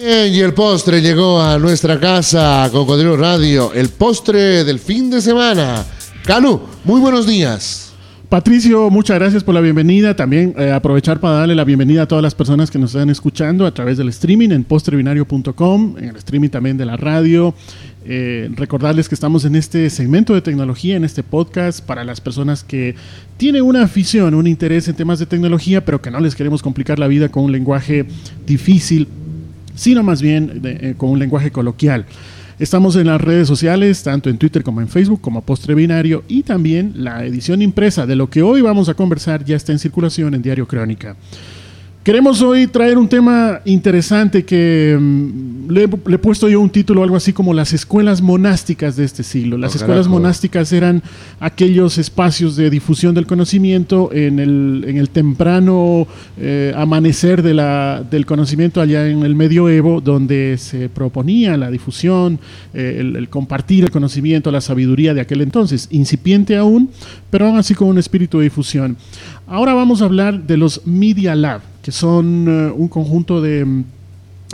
Bien, y el postre llegó a nuestra casa, Cocodrilo Radio, el postre del fin de semana. Canu, muy buenos días. Patricio, muchas gracias por la bienvenida. También eh, aprovechar para darle la bienvenida a todas las personas que nos están escuchando a través del streaming en postrebinario.com, en el streaming también de la radio. Eh, recordarles que estamos en este segmento de tecnología, en este podcast, para las personas que tienen una afición, un interés en temas de tecnología, pero que no les queremos complicar la vida con un lenguaje difícil, sino más bien eh, con un lenguaje coloquial. Estamos en las redes sociales, tanto en Twitter como en Facebook, como Postre Binario, y también la edición impresa de lo que hoy vamos a conversar ya está en circulación en Diario Crónica. Queremos hoy traer un tema interesante que mm, le, he puesto yo un título, algo así como las escuelas monásticas de este siglo. Las escuelas monásticas eran aquellos espacios de difusión del conocimiento en el, en el temprano eh, amanecer de la, del conocimiento allá en el medioevo, donde se proponía la difusión, eh, el, el, compartir el conocimiento, la sabiduría de aquel entonces, incipiente aún, pero aún así con un espíritu de difusión. Ahora vamos a hablar de los Media Lab que son eh, un conjunto de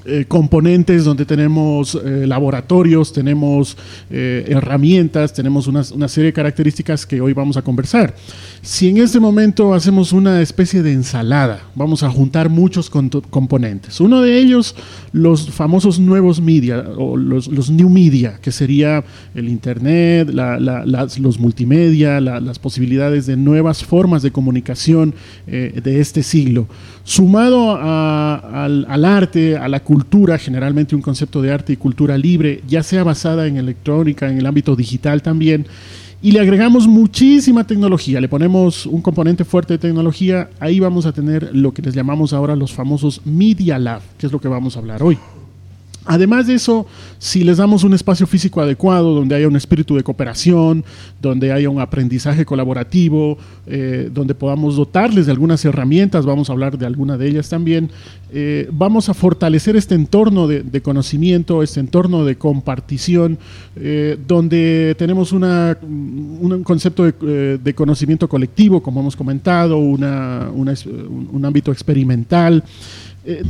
eh, componentes donde tenemos eh, laboratorios, tenemos eh, herramientas, tenemos una, serie de características que hoy vamos a conversar. Si en este momento hacemos una especie de ensalada, vamos a juntar muchos componentes. Uno de ellos, los famosos nuevos media o los, new media, que sería el Internet, los multimedia, las posibilidades de nuevas formas de comunicación de este siglo. Sumado al, al arte, a la cultura, cultura, generalmente un concepto de arte y cultura libre, ya sea basada en electrónica, en el ámbito digital también, y le agregamos muchísima tecnología, le ponemos un componente fuerte de tecnología, ahí vamos a tener lo que les llamamos ahora los famosos Media Lab, que es lo que vamos a hablar hoy. Además de eso, si les damos un espacio físico adecuado, donde haya un espíritu de cooperación, donde haya un aprendizaje colaborativo, eh, donde podamos dotarles de algunas herramientas, vamos a hablar de alguna de ellas también, eh, vamos a fortalecer este entorno de, conocimiento, este entorno de compartición, eh, donde tenemos un concepto de, conocimiento colectivo, como hemos comentado, un ámbito experimental. Eh,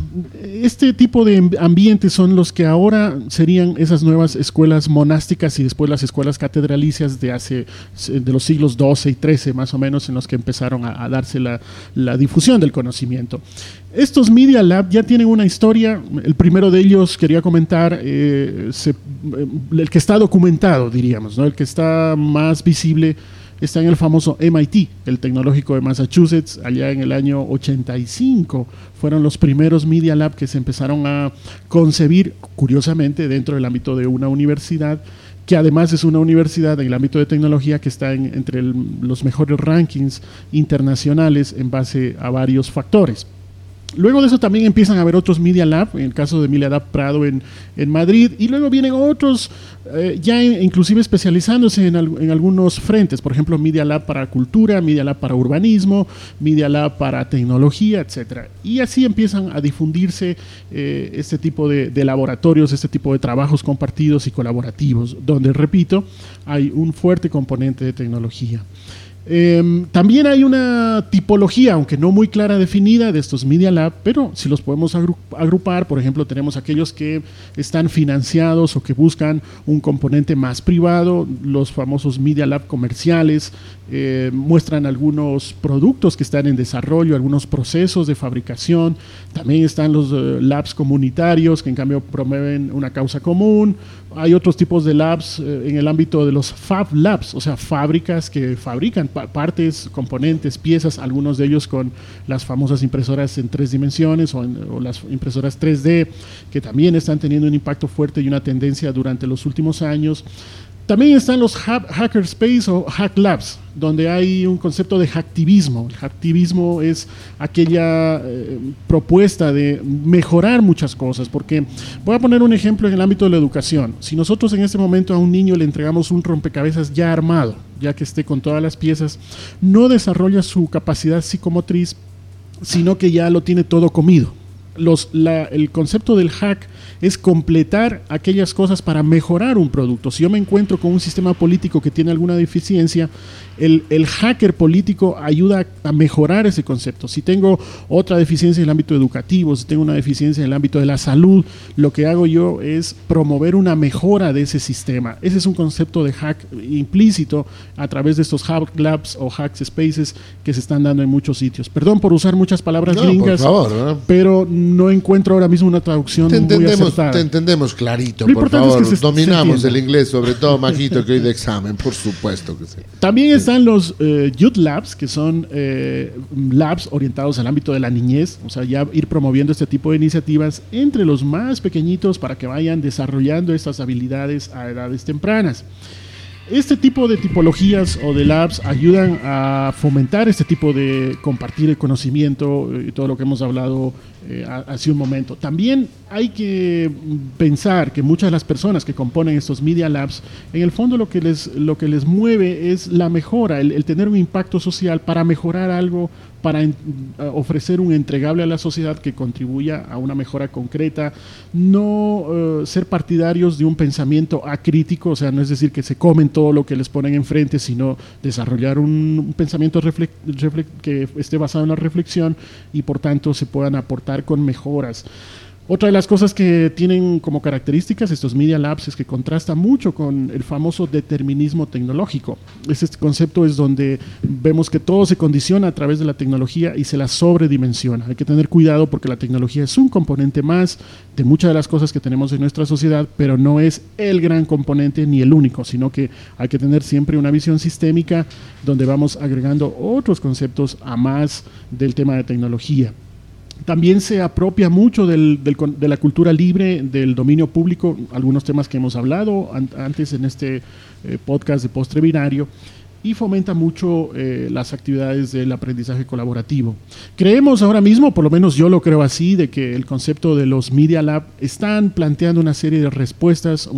este tipo de ambientes son los que ahora serían esas nuevas escuelas monásticas y después las escuelas catedralicias de hace de los siglos XII y XIII más o menos en los que empezaron a, darse la, difusión del conocimiento. Estos Media Lab ya tienen una historia, el primero de ellos quería comentar, eh, eh, el que está documentado diríamos, ¿no? el que está más visible está en el famoso MIT, el tecnológico de Massachusetts, allá en el año 85. Fueron los primeros Media Lab que se empezaron a concebir, curiosamente, dentro del ámbito de una universidad que además es una universidad en el ámbito de tecnología que está entre los mejores rankings internacionales en base a varios factores. Luego de eso también empiezan a haber otros Media Lab, en el caso de Media Lab Prado en, Madrid, y luego vienen otros eh, ya inclusive especializándose en, algunos frentes, por ejemplo Media Lab para cultura, Media Lab para urbanismo, Media Lab para tecnología, etc. Y así empiezan a difundirse eh, este tipo de, de laboratorios, este tipo de trabajos compartidos y colaborativos, donde, repito, hay un fuerte componente de tecnología. Em, también hay una tipología, aunque no muy clara definida, de estos Media Lab, pero si los podemos agrupar, por ejemplo, tenemos aquellos que están financiados o que buscan un componente más privado, los famosos Media Lab comerciales, eh, muestran algunos productos que están en desarrollo, algunos procesos de fabricación, también están los eh, labs comunitarios que en cambio promueven una causa común, hay otros tipos de labs eh, en el ámbito de los Fab Labs, o sea, fábricas que fabrican partes, componentes, piezas, algunos de ellos con las famosas impresoras en tres dimensiones o, las impresoras 3D, que también están teniendo un impacto fuerte y una tendencia durante los últimos años. También están los hackerspace o hack labs, donde hay un concepto de hacktivismo. El hacktivismo es aquella eh, propuesta de mejorar muchas cosas, porque voy a poner un ejemplo en el ámbito de la educación. Si nosotros en este momento a un niño le entregamos un rompecabezas ya armado, ya que esté con todas las piezas, no desarrolla su capacidad psicomotriz, sino que ya lo tiene todo comido los, el concepto del hack es completar aquellas cosas para mejorar un producto. Si yo me encuentro con un sistema político que tiene alguna deficiencia, el, el, hacker político ayuda a mejorar ese concepto. Si tengo otra deficiencia en el ámbito educativo, si tengo una deficiencia en el ámbito de la salud, lo que hago yo es promover una mejora de ese sistema. Ese es un concepto de hack implícito a través de estos hack labs o hack spaces que se están dando en muchos sitios. Perdón por usar muchas palabras gringas, pero no encuentro ahora mismo una traducción te entendemos, muy acertada. Te entendemos clarito, por favor. Dominamos el inglés, sobre todo Majito, que hoy de examen, por supuesto que sí. También están los eh, Youth Labs, que son eh, labs orientados al ámbito de la niñez, o sea, ya ir promoviendo este tipo de iniciativas entre los más pequeñitos para que vayan desarrollando estas habilidades a edades tempranas. Este tipo de tipologías o de labs ayudan a fomentar este tipo de compartir el conocimiento y todo lo que hemos hablado eh, hace un momento. También hay que pensar que muchas de las personas que componen estos Media Labs, en el fondo lo que les, lo que les mueve es la mejora, el, tener un impacto social para mejorar algo para ofrecer un entregable a la sociedad que contribuya a una mejora concreta, no eh, ser partidarios de un pensamiento acrítico, o sea, no es decir que se comen todo lo que les ponen enfrente, sino desarrollar un, pensamiento que esté basado en la reflexión y por tanto se puedan aportar con mejoras. Otra de las cosas que tienen como características estos Media Labs es que contrasta mucho con el famoso determinismo tecnológico. Este concepto es donde vemos que todo se condiciona a través de la tecnología y se la sobredimensiona. Hay que tener cuidado porque la tecnología es un componente más de muchas de las cosas que tenemos en nuestra sociedad, pero no es el gran componente ni el único, sino que hay que tener siempre una visión sistémica donde vamos agregando otros conceptos a más del tema de tecnología también se apropia mucho del, de la cultura libre, del dominio público, algunos temas que hemos hablado antes en este eh, podcast de postre binario, y fomenta mucho eh, las actividades del aprendizaje colaborativo. Creemos ahora mismo, por lo menos yo lo creo así, de que el concepto de los Media Lab están planteando una serie de respuestas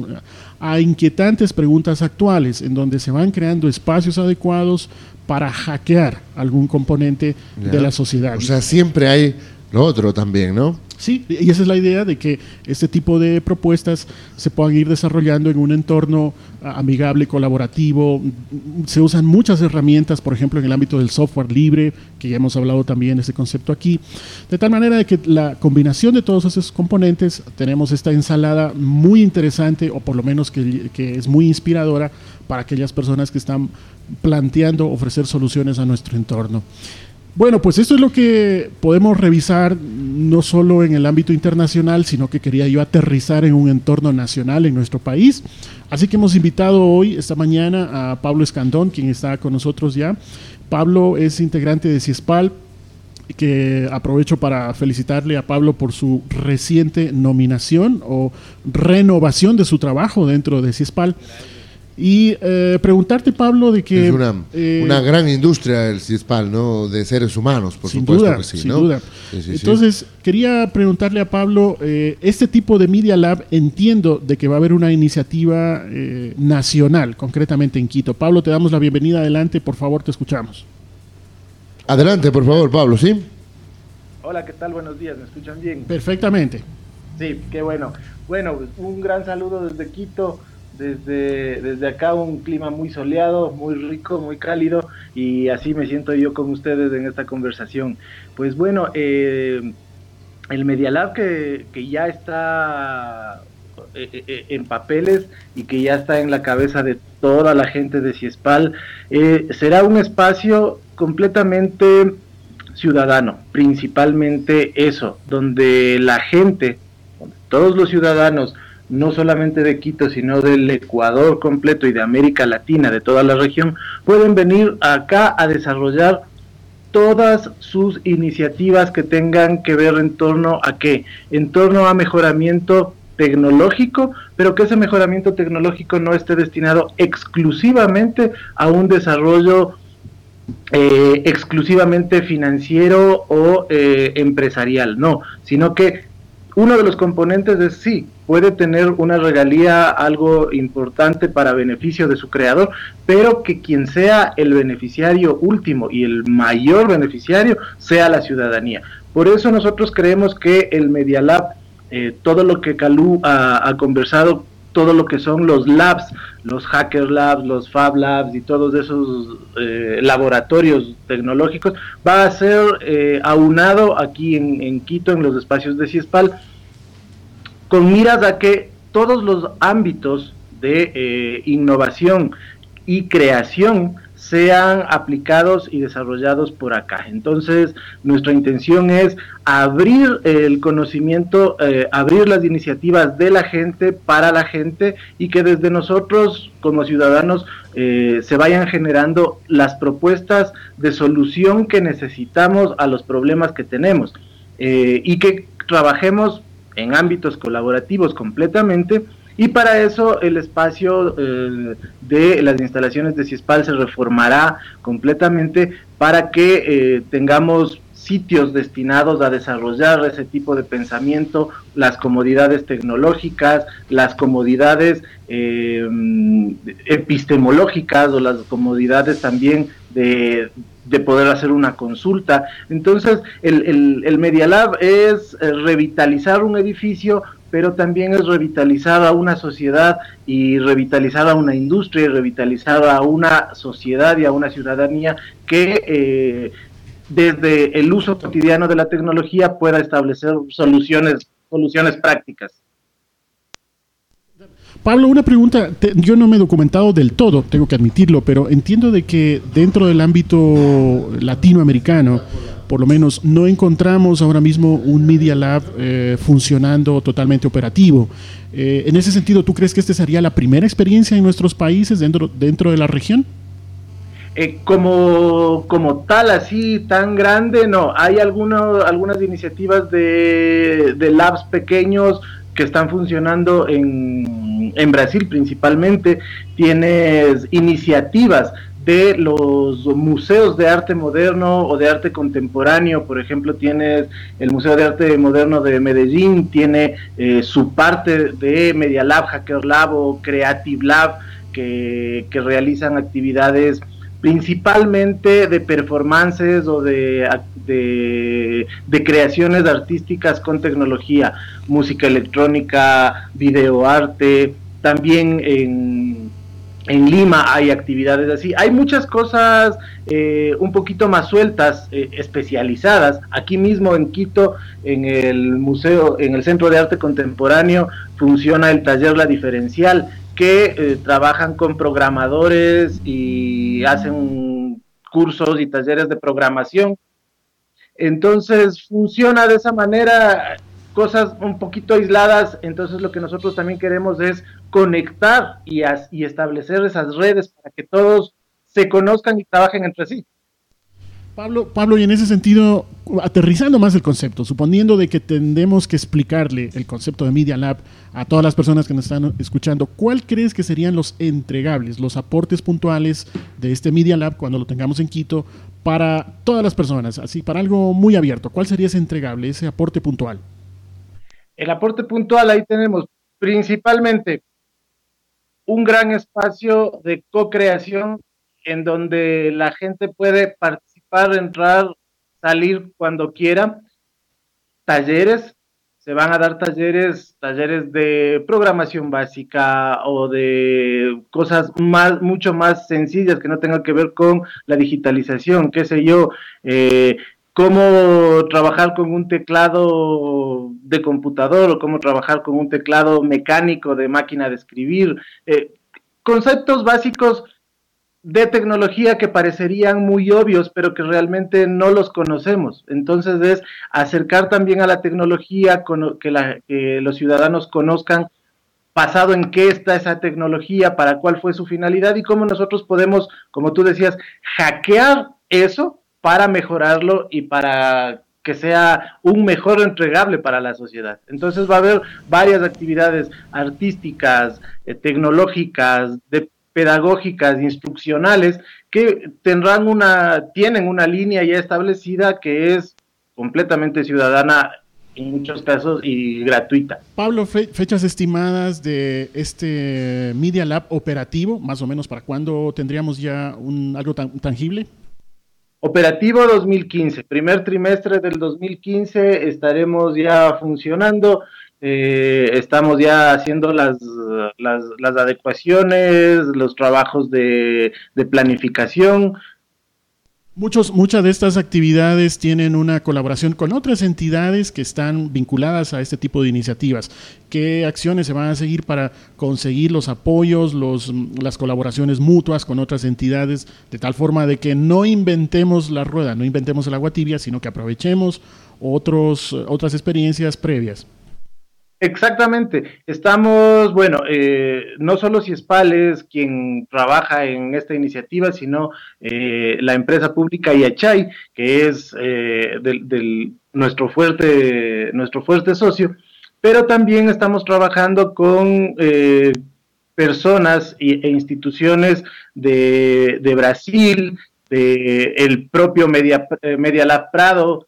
a inquietantes preguntas actuales, en donde se van creando espacios adecuados para hackear algún componente de la sociedad. O sea, siempre hay lo otro también, ¿no? Sí, y esa es la idea de que este tipo de propuestas se puedan ir desarrollando en un entorno amigable, colaborativo. Se usan muchas herramientas, por ejemplo, en el ámbito del software libre, que ya hemos hablado también de ese concepto aquí, de tal manera de que la combinación de todos esos componentes, tenemos esta ensalada muy interesante, o por lo menos que, que es muy inspiradora para aquellas personas que están planteando ofrecer soluciones a nuestro entorno. Bueno, pues esto es lo que podemos revisar no solo en el ámbito internacional, sino que quería yo aterrizar en un entorno nacional en nuestro país. Así que hemos invitado hoy, esta mañana, a Pablo Escandón, quien está con nosotros ya. Pablo es integrante de CIESPAL, que aprovecho para felicitarle a Pablo por su reciente nominación o renovación de su trabajo dentro de CIESPAL. Y eh, preguntarte, Pablo, de que... Es una, eh, una, gran industria el CISPAL, ¿no? De seres humanos, por supuesto que sí, sin duda. Entonces, quería preguntarle a Pablo, eh, este tipo de Media Lab, entiendo de que va a haber una iniciativa nacional, concretamente en Quito. Pablo, te damos la bienvenida adelante, por favor, te escuchamos. Adelante, por favor, Pablo, ¿sí? Hola, ¿qué tal? Buenos días, ¿me escuchan bien? Perfectamente. Sí, qué bueno. Bueno, un gran saludo desde Quito desde, desde acá un clima muy soleado, muy rico, muy cálido y así me siento yo con ustedes en esta conversación. Pues bueno, eh, el Media Lab que, que ya está eh, eh, en papeles y que ya está en la cabeza de toda la gente de Ciespal, será un espacio completamente ciudadano, principalmente eso, donde la gente, todos los ciudadanos, no solamente de Quito, sino del Ecuador completo y de América Latina, de toda la región, pueden venir acá a desarrollar todas sus iniciativas que tengan que ver en torno a qué, en torno a mejoramiento tecnológico, pero que ese mejoramiento tecnológico no esté destinado exclusivamente a un desarrollo eh, exclusivamente financiero o eh, empresarial, no, sino que uno de los componentes es sí, puede tener una regalía algo importante para beneficio de su creador, pero que quien sea el beneficiario último y el mayor beneficiario sea la ciudadanía. Por eso nosotros creemos que el Media Lab, eh, todo lo que Calú ha, conversado, todo lo que son los labs, los hacker labs, los fab labs y todos esos eh, laboratorios tecnológicos, va a ser eh, aunado aquí en, en, Quito, en los espacios de CIESPAL, con miras a que todos los ámbitos de innovación y creación sean aplicados y desarrollados por acá. Entonces, nuestra intención es abrir el conocimiento, eh, abrir las iniciativas de la gente para la gente y que desde nosotros como ciudadanos eh, se vayan generando las propuestas de solución que necesitamos a los problemas que tenemos eh, y que trabajemos en ámbitos colaborativos completamente y para eso el espacio eh, de las instalaciones de CISPAL se reformará completamente para que eh, tengamos sitios destinados a desarrollar ese tipo de pensamiento, las comodidades tecnológicas, las comodidades eh, epistemológicas o las comodidades también de, poder hacer una consulta. Entonces, el, el, el Media Lab es revitalizar un edificio pero también es revitalizar a una sociedad y revitalizar a una industria y revitalizar a una sociedad y a una ciudadanía que eh, desde el uso cotidiano de la tecnología pueda establecer soluciones, soluciones prácticas. Pablo, una pregunta. yo no me he documentado del todo, tengo que admitirlo, pero entiendo de que dentro del ámbito latinoamericano por lo menos no encontramos ahora mismo un Media Lab eh, funcionando totalmente operativo. Eh, en ese sentido, ¿tú crees que esta sería la primera experiencia en nuestros países dentro, dentro de la región? Eh, como, como tal, así tan grande, no. Hay algunos, algunas iniciativas de, de labs pequeños que están funcionando en, en Brasil principalmente. Tienes iniciativas de los museos de arte moderno o de arte contemporáneo. Por ejemplo, tienes el Museo de Arte Moderno de Medellín, tiene eh, su parte de Media Lab, Hacker Lab o Creative Lab, que, realizan actividades principalmente de performances o de, de, creaciones artísticas con tecnología, música electrónica, videoarte, también en en Lima hay actividades así. Hay muchas cosas eh, un poquito más sueltas, eh, especializadas. Aquí mismo en Quito, en el museo, en el Centro de Arte Contemporáneo, funciona el taller La Diferencial, que eh, trabajan con programadores y hacen cursos y talleres de programación. Entonces funciona de esa manera cosas un poquito aisladas, entonces lo que nosotros también queremos es conectar y, y establecer esas redes para que todos se conozcan y trabajen entre sí. Pablo, Pablo, y en ese sentido, aterrizando más el concepto, suponiendo de que tendemos que explicarle el concepto de Media Lab a todas las personas que nos están escuchando, ¿cuál crees que serían los entregables, los aportes puntuales de este Media Lab cuando lo tengamos en Quito para todas las personas, así para algo muy abierto? ¿Cuál sería ese entregable, ese aporte puntual? El aporte puntual ahí tenemos principalmente un gran espacio de co-creación en donde la gente puede participar, entrar, salir cuando quiera. Talleres, se van a dar talleres, talleres de programación básica o de cosas más, mucho más sencillas que no tengan que ver con la digitalización, qué sé yo, eh, cómo trabajar con un teclado de computador o cómo trabajar con un teclado mecánico de máquina de escribir. Eh, conceptos básicos de tecnología que parecerían muy obvios, pero que realmente no los conocemos. Entonces es acercar también a la tecnología, que, que los ciudadanos conozcan basado en qué está esa tecnología, para cuál fue su finalidad y cómo nosotros podemos, como tú decías, hackear eso para mejorarlo y para que sea un mejor entregable para la sociedad. Entonces va a haber varias actividades artísticas, eh, tecnológicas, de, pedagógicas, instruccionales, que tendrán una, tienen una línea ya establecida que es completamente ciudadana en muchos casos y gratuita. Pablo, fechas estimadas de este Media Lab operativo, más o menos para cuándo tendríamos ya un, algo tan, tangible. Operativo 2015, primer trimestre del 2015 estaremos ya funcionando. Eh, estamos ya haciendo las, las, adecuaciones, los trabajos de, de planificación Muchos, muchas de estas actividades tienen una colaboración con otras entidades que están vinculadas a este tipo de iniciativas. ¿Qué acciones se van a seguir para conseguir los apoyos, los, las colaboraciones mutuas con otras entidades, de tal forma de que no inventemos la rueda, no inventemos el agua tibia, sino que aprovechemos otros, otras experiencias previas? Exactamente. Estamos, bueno, eh, no solo Ciespal es quien trabaja en esta iniciativa, sino eh, la empresa pública Yachay, que es eh, del, nuestro, fuerte, nuestro fuerte socio, pero también estamos trabajando con personas e instituciones de, de Brasil, de el propio Media, Media Lab Prado,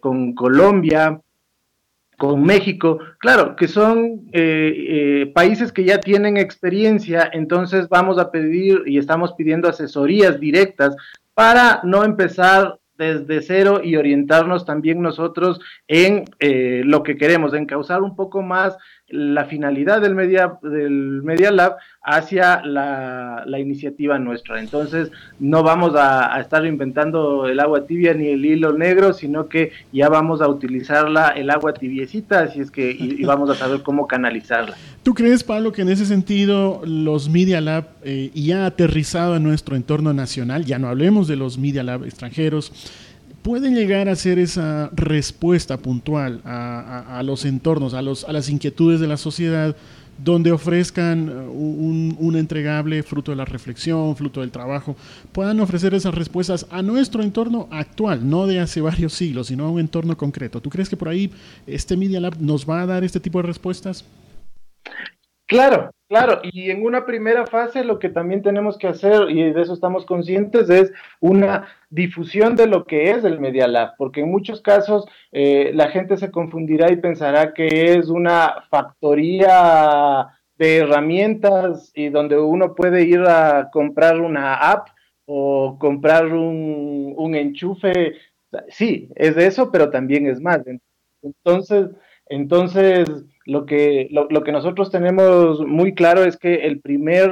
con Colombia, con México, claro, que son eh, eh, países que ya tienen experiencia, entonces vamos a pedir y estamos pidiendo asesorías directas para no empezar desde cero y orientarnos también nosotros en eh, lo que queremos, en causar un poco más la finalidad del Media, del Media Lab hacia la, iniciativa nuestra. Entonces, no vamos a, estar inventando el agua tibia ni el hilo negro, sino que ya vamos a utilizarla, el agua tibiecita, así es que y, vamos a saber cómo canalizarla. ¿Tú crees, Pablo, que en ese sentido los Media Lab eh, ya aterrizado en nuestro entorno nacional, ya no hablemos de los Media Lab extranjeros, pueden llegar a ser esa respuesta puntual a, los entornos, a, los, a las inquietudes de la sociedad, donde ofrezcan uh, un, un, entregable fruto de la reflexión, fruto del trabajo, puedan ofrecer esas respuestas a nuestro entorno actual, no de hace varios siglos, sino a un entorno concreto. ¿Tú crees que por ahí este Media Lab nos va a dar este tipo de respuestas? Claro, claro, y en una primera fase lo que también tenemos que hacer, y de eso estamos conscientes, es una difusión de lo que es el Media Lab, porque en muchos casos eh, la gente se confundirá y pensará que es una factoría de herramientas y donde uno puede ir a comprar una app o comprar un, enchufe. Sí, es de eso, pero también es más. Entonces, entonces lo que, lo, que nosotros tenemos muy claro es que el primer,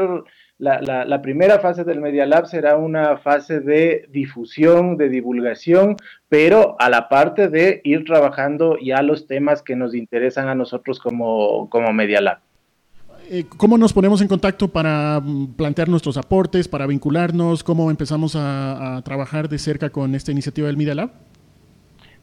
la, la, primera fase del Media Lab será una fase de difusión, de divulgación, pero a la parte de ir trabajando ya los temas que nos interesan a nosotros como, como Media Lab. Eh, ¿Cómo nos ponemos en contacto para mm, plantear nuestros aportes, para vincularnos? ¿Cómo empezamos a trabajar de cerca con esta iniciativa del Media Lab?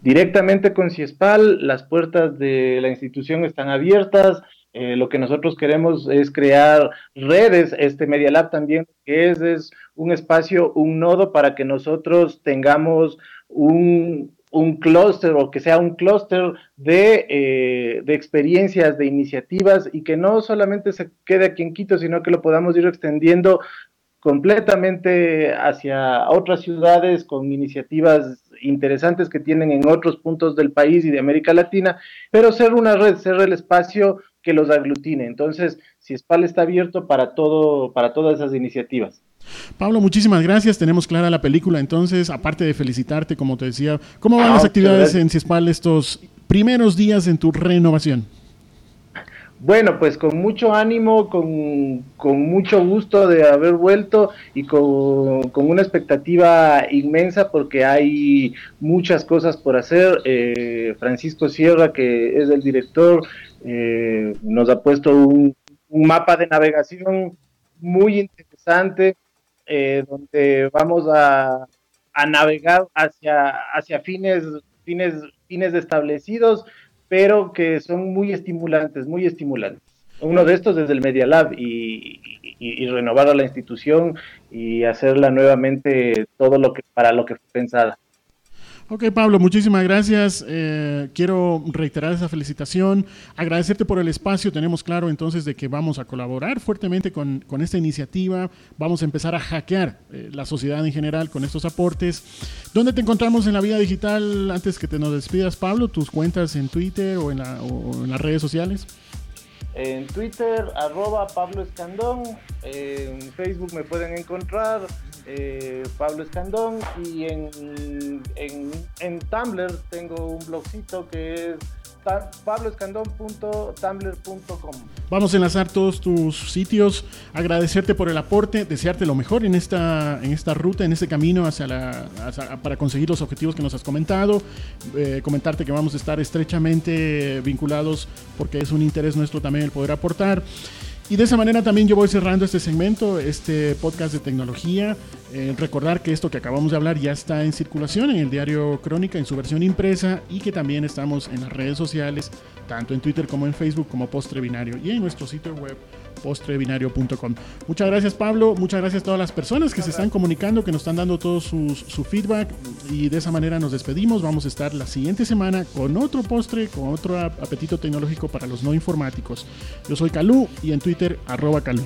Directamente con CIESPAL, las puertas de la institución están abiertas. Eh, lo que nosotros queremos es crear redes, este Media Lab también, que es, es un espacio, un nodo para que nosotros tengamos un, un clúster o que sea un clúster de, eh, de, experiencias, de iniciativas y que no solamente se quede aquí en Quito, sino que lo podamos ir extendiendo completamente hacia otras ciudades con iniciativas interesantes que tienen en otros puntos del país y de América Latina, pero ser una red, ser el espacio que los aglutine. Entonces, si SPAL está abierto para todo, para todas esas iniciativas. Pablo, muchísimas gracias. Tenemos clara la película. Entonces, aparte de felicitarte, como te decía, ¿cómo van las ah, actividades en CISPAL estos primeros días en tu renovación? Bueno, pues con mucho ánimo, con, mucho gusto de haber vuelto y con, una expectativa inmensa porque hay muchas cosas por hacer. Eh, Francisco Sierra, que es el director, eh, nos ha puesto un, mapa de navegación muy interesante eh, donde vamos a, a navegar hacia, hacia fines, fines, fines establecidos pero que son muy estimulantes, muy estimulantes. Uno de estos es el Media Lab y, renovar a la institución y hacerla nuevamente todo lo que para lo que fue pensada. Ok, Pablo, muchísimas gracias. Eh, quiero reiterar esa felicitación, agradecerte por el espacio. Tenemos claro entonces de que vamos a colaborar fuertemente con, con esta iniciativa. Vamos a empezar a hackear eh, la sociedad en general con estos aportes. ¿Dónde te encontramos en la vida digital antes que te nos despidas, Pablo? ¿Tus cuentas en Twitter o en, la, o en las redes sociales? En Twitter, arroba Pablo Escandón. En Facebook me pueden encontrar eh, Pablo Escandón. Y en, en, en Tumblr tengo un blogcito que es pabloescandón.tumblr.com. Vamos a enlazar todos tus sitios, agradecerte por el aporte, desearte lo mejor en esta, en esta ruta, en este camino hacia la, para conseguir los objetivos que nos has comentado, eh, comentarte que vamos a estar estrechamente vinculados porque es un interés nuestro también el poder aportar. Y de esa manera también yo voy cerrando este segmento, este podcast de tecnología. Eh, recordar que esto que acabamos de hablar ya está en circulación en el diario Crónica en su versión impresa y que también estamos en las redes sociales, tanto en Twitter como en Facebook como Postre Binario y en nuestro sitio web postrebinario.com. Muchas gracias Pablo, muchas gracias a todas las personas que se están comunicando, que nos están dando todo su, su feedback y de esa manera nos despedimos. Vamos a estar la siguiente semana con otro postre, con otro apetito tecnológico para los no informáticos. Yo soy Calú y en Twitter arroba Calú.